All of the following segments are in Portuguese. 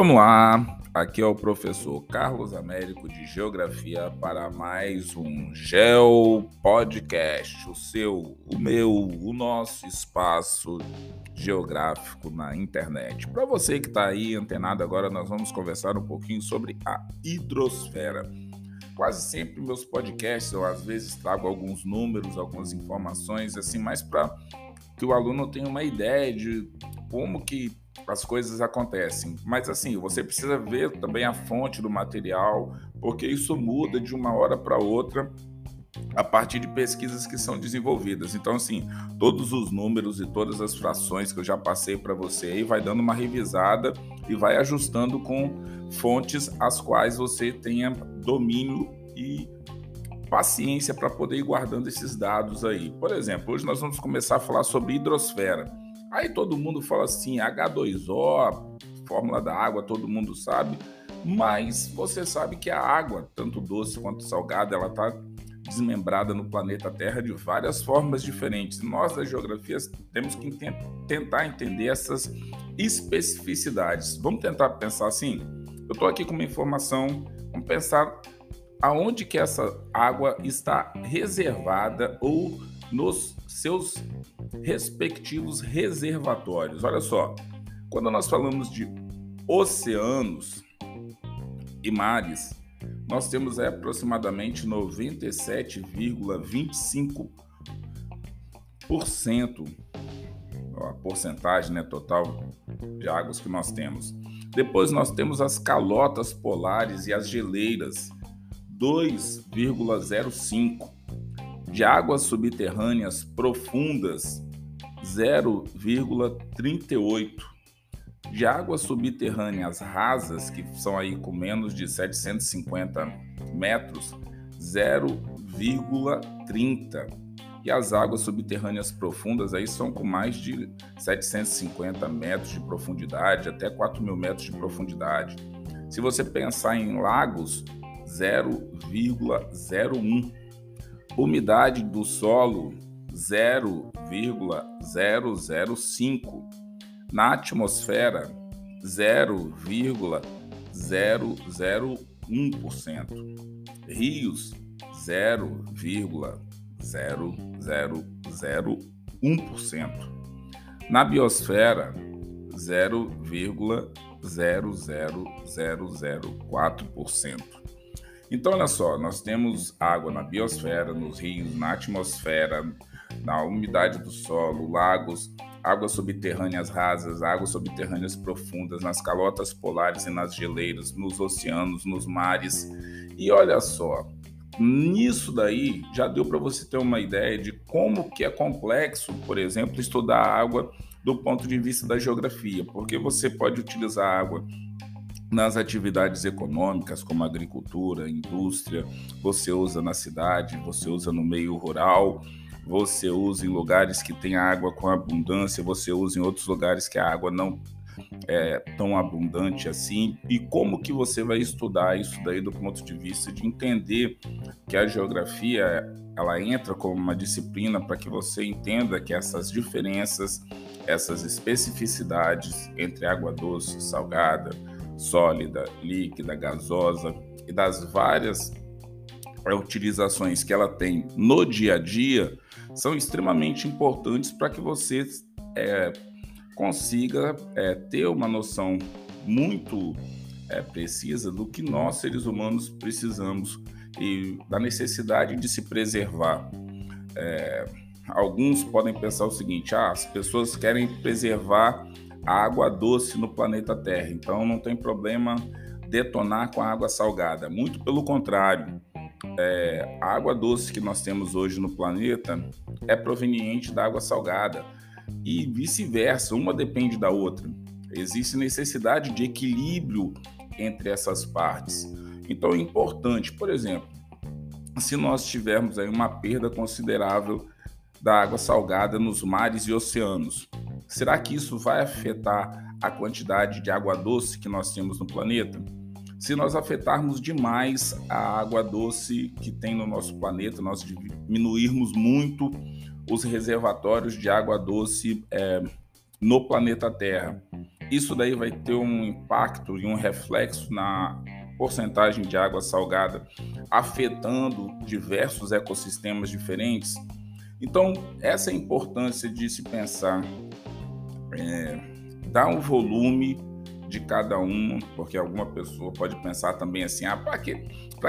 Vamos lá, aqui é o professor Carlos Américo de Geografia para mais um Geo Podcast, o seu, o meu, o nosso espaço geográfico na internet. Para você que está aí antenado agora, nós vamos conversar um pouquinho sobre a hidrosfera. Quase sempre meus podcasts eu às vezes trago alguns números, algumas informações assim, mais para que o aluno tenha uma ideia de como que as coisas acontecem. Mas assim, você precisa ver também a fonte do material, porque isso muda de uma hora para outra a partir de pesquisas que são desenvolvidas. Então, assim, todos os números e todas as frações que eu já passei para você aí, vai dando uma revisada e vai ajustando com fontes as quais você tenha domínio e paciência para poder ir guardando esses dados aí. Por exemplo, hoje nós vamos começar a falar sobre hidrosfera. Aí todo mundo fala assim, H2O, fórmula da água, todo mundo sabe, mas você sabe que a água, tanto doce quanto salgada, ela está desmembrada no planeta Terra de várias formas diferentes. Nós da geografia temos que tentar entender essas especificidades. Vamos tentar pensar assim? Eu estou aqui com uma informação, vamos pensar aonde que essa água está reservada ou nos seus respectivos reservatórios. Olha só, quando nós falamos de oceanos e mares, nós temos aproximadamente 97,25% a porcentagem né, total de águas que nós temos. Depois nós temos as calotas polares e as geleiras, 2,05% de águas subterrâneas profundas 0,38 de águas subterrâneas rasas que são aí com menos de 750 metros 0,30 e as águas subterrâneas profundas aí são com mais de 750 metros de profundidade até 4 mil metros de profundidade. Se você pensar em lagos 0,01 Umidade do solo 0,005. Na atmosfera 0,001%. Rios 0,0001%. Na biosfera 0,00004%. Então, olha só, nós temos água na biosfera, nos rios, na atmosfera, na umidade do solo, lagos, águas subterrâneas rasas, águas subterrâneas profundas, nas calotas polares e nas geleiras, nos oceanos, nos mares. E olha só, nisso daí já deu para você ter uma ideia de como que é complexo, por exemplo, estudar a água do ponto de vista da geografia, porque você pode utilizar água nas atividades econômicas, como agricultura, indústria, você usa na cidade, você usa no meio rural, você usa em lugares que tem água com abundância, você usa em outros lugares que a água não é tão abundante assim. E como que você vai estudar isso daí do ponto de vista de entender que a geografia ela entra como uma disciplina para que você entenda que essas diferenças, essas especificidades entre água doce, salgada, sólida, líquida, gasosa e das várias utilizações que ela tem no dia a dia são extremamente importantes para que você é, consiga é, ter uma noção muito é, precisa do que nós seres humanos precisamos e da necessidade de se preservar. É, alguns podem pensar o seguinte: ah, as pessoas querem preservar a água doce no planeta Terra, então não tem problema detonar com a água salgada. Muito pelo contrário, é, a água doce que nós temos hoje no planeta é proveniente da água salgada e vice-versa, uma depende da outra. Existe necessidade de equilíbrio entre essas partes. Então é importante, por exemplo, se nós tivermos aí uma perda considerável da água salgada nos mares e oceanos, Será que isso vai afetar a quantidade de água doce que nós temos no planeta? Se nós afetarmos demais a água doce que tem no nosso planeta, nós diminuirmos muito os reservatórios de água doce é, no planeta Terra, isso daí vai ter um impacto e um reflexo na porcentagem de água salgada, afetando diversos ecossistemas diferentes. Então, essa é a importância de se pensar, é, dar um volume de cada um, porque alguma pessoa pode pensar também assim, ah, para que,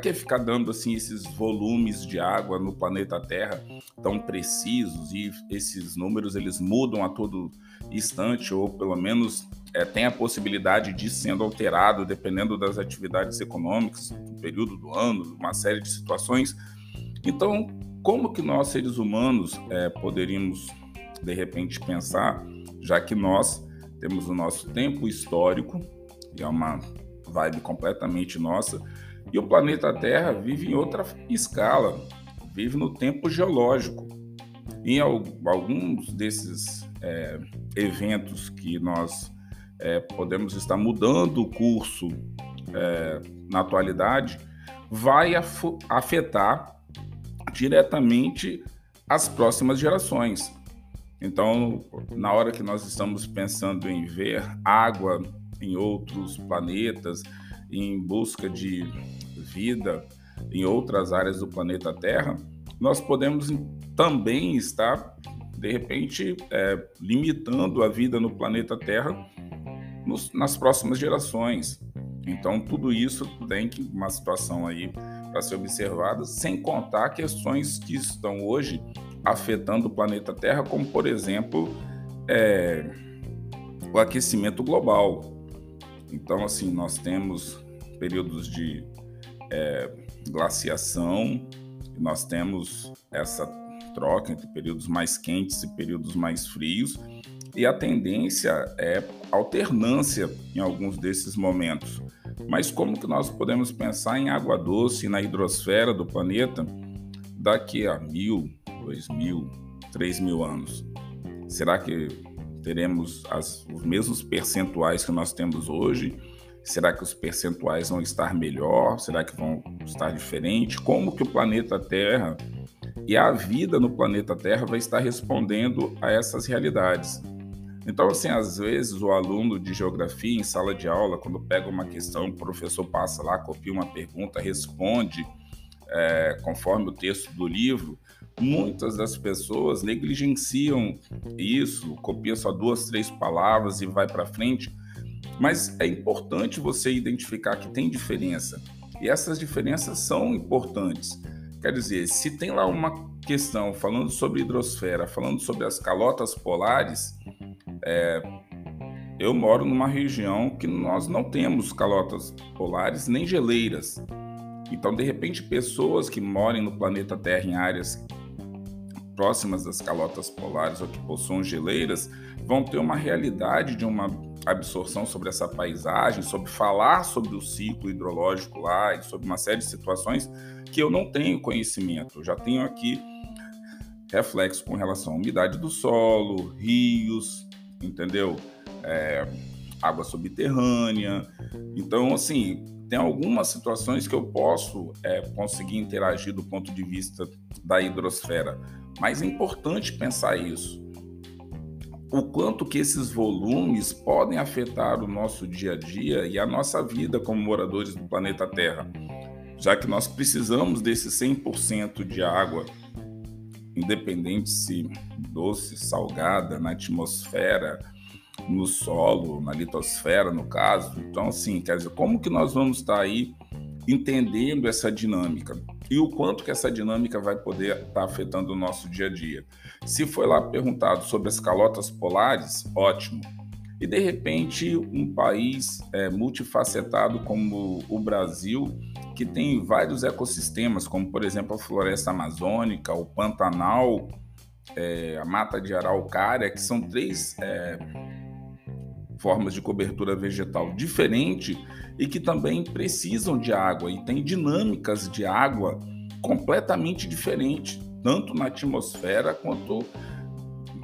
que ficar dando assim esses volumes de água no planeta Terra tão precisos e esses números eles mudam a todo instante ou pelo menos é, tem a possibilidade de sendo alterado dependendo das atividades econômicas, do período do ano, uma série de situações. Então, como que nós seres humanos é, poderíamos de repente pensar, já que nós temos o nosso tempo histórico, que é uma vibe completamente nossa, e o planeta Terra vive em outra escala, vive no tempo geológico. Em alguns desses é, eventos que nós é, podemos estar mudando o curso é, na atualidade, vai afetar diretamente as próximas gerações. Então, na hora que nós estamos pensando em ver água em outros planetas, em busca de vida em outras áreas do planeta Terra, nós podemos também estar, de repente, é, limitando a vida no planeta Terra nos, nas próximas gerações. Então, tudo isso tem que uma situação aí para ser observada, sem contar questões que estão hoje afetando o planeta Terra, como por exemplo é, o aquecimento global. Então, assim, nós temos períodos de é, glaciação, nós temos essa troca entre períodos mais quentes e períodos mais frios, e a tendência é alternância em alguns desses momentos. Mas como que nós podemos pensar em água doce na hidrosfera do planeta daqui a mil, dois mil, três mil anos? Será que teremos as, os mesmos percentuais que nós temos hoje? Será que os percentuais vão estar melhor? Será que vão estar diferentes? Como que o planeta Terra e a vida no planeta Terra vai estar respondendo a essas realidades? Então, assim, às vezes o aluno de geografia em sala de aula, quando pega uma questão, o professor passa lá, copia uma pergunta, responde é, conforme o texto do livro, muitas das pessoas negligenciam isso, copia só duas, três palavras e vai para frente. Mas é importante você identificar que tem diferença. E essas diferenças são importantes. Quer dizer, se tem lá uma questão falando sobre hidrosfera, falando sobre as calotas polares, é, eu moro numa região que nós não temos calotas polares nem geleiras. Então, de repente, pessoas que morem no planeta Terra em áreas próximas das calotas polares ou que possuam geleiras vão ter uma realidade de uma absorção sobre essa paisagem, sobre falar sobre o ciclo hidrológico lá e sobre uma série de situações que eu não tenho conhecimento. Eu já tenho aqui reflexo com relação à umidade do solo, rios, entendeu? É, água subterrânea. Então, assim, tem algumas situações que eu posso é, conseguir interagir do ponto de vista da hidrosfera, mas é importante pensar isso. O quanto que esses volumes podem afetar o nosso dia a dia e a nossa vida como moradores do planeta Terra, já que nós precisamos desse 100% de água independente se doce, salgada, na atmosfera, no solo, na litosfera, no caso. Então, assim, quer dizer, como que nós vamos estar aí entendendo essa dinâmica e o quanto que essa dinâmica vai poder estar afetando o nosso dia a dia? Se foi lá perguntado sobre as calotas polares, ótimo. E de repente, um país é, multifacetado como o Brasil que tem vários ecossistemas, como por exemplo a floresta amazônica, o Pantanal, é, a mata de araucária, que são três é, formas de cobertura vegetal diferente e que também precisam de água e têm dinâmicas de água completamente diferentes, tanto na atmosfera quanto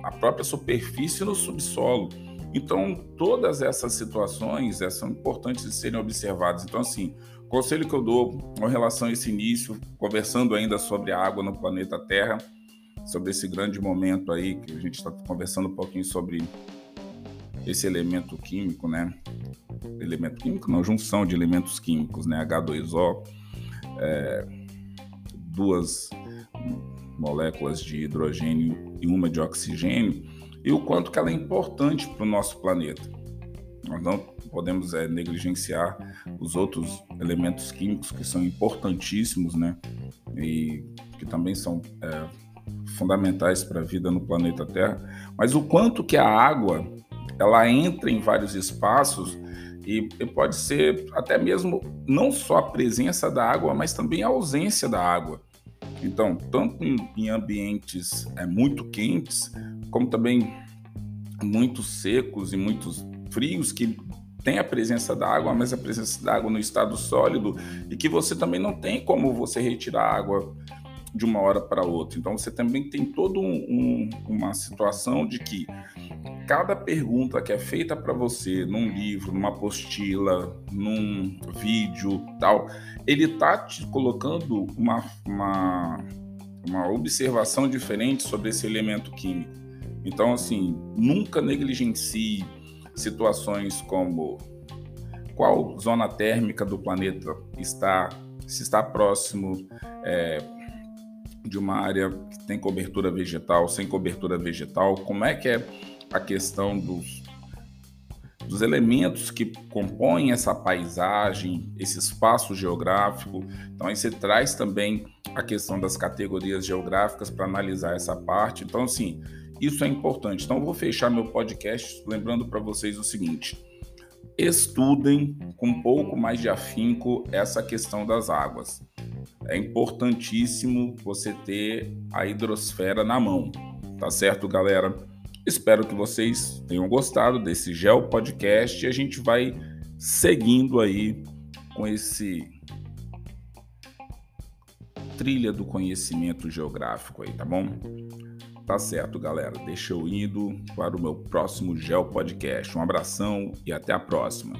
na própria superfície no subsolo. Então, todas essas situações é, são importantes de serem observadas. Então, assim, conselho que eu dou com relação a esse início, conversando ainda sobre a água no planeta Terra, sobre esse grande momento aí, que a gente está conversando um pouquinho sobre esse elemento químico, né? Elemento químico, não, junção de elementos químicos, né? H2O, é, duas moléculas de hidrogênio e uma de oxigênio, e o quanto que ela é importante para o nosso planeta. Nós não podemos é, negligenciar os outros elementos químicos que são importantíssimos, né? E que também são é, fundamentais para a vida no planeta Terra. Mas o quanto que a água ela entra em vários espaços e, e pode ser até mesmo não só a presença da água, mas também a ausência da água. Então, tanto em, em ambientes é, muito quentes, como também muito secos e muito frios, que tem a presença da água, mas a presença da água no estado sólido, e que você também não tem como você retirar água de uma hora para outra. Então você também tem toda um, um, uma situação de que cada pergunta que é feita para você num livro, numa apostila, num vídeo, tal, ele tá te colocando uma, uma, uma observação diferente sobre esse elemento químico. Então, assim, nunca negligencie situações como qual zona térmica do planeta está, se está próximo é, de uma área que tem cobertura vegetal, sem cobertura vegetal, como é que é a questão dos, dos elementos que compõem essa paisagem, esse espaço geográfico. Então, aí você traz também a questão das categorias geográficas para analisar essa parte. Então, assim, isso é importante. Então, eu vou fechar meu podcast lembrando para vocês o seguinte: estudem com um pouco mais de afinco essa questão das águas. É importantíssimo você ter a hidrosfera na mão, tá certo, galera? Espero que vocês tenham gostado desse Geo Podcast e a gente vai seguindo aí com esse trilha do conhecimento geográfico aí, tá bom? Tá certo, galera. Deixa eu indo para o meu próximo Geo Podcast. Um abração e até a próxima.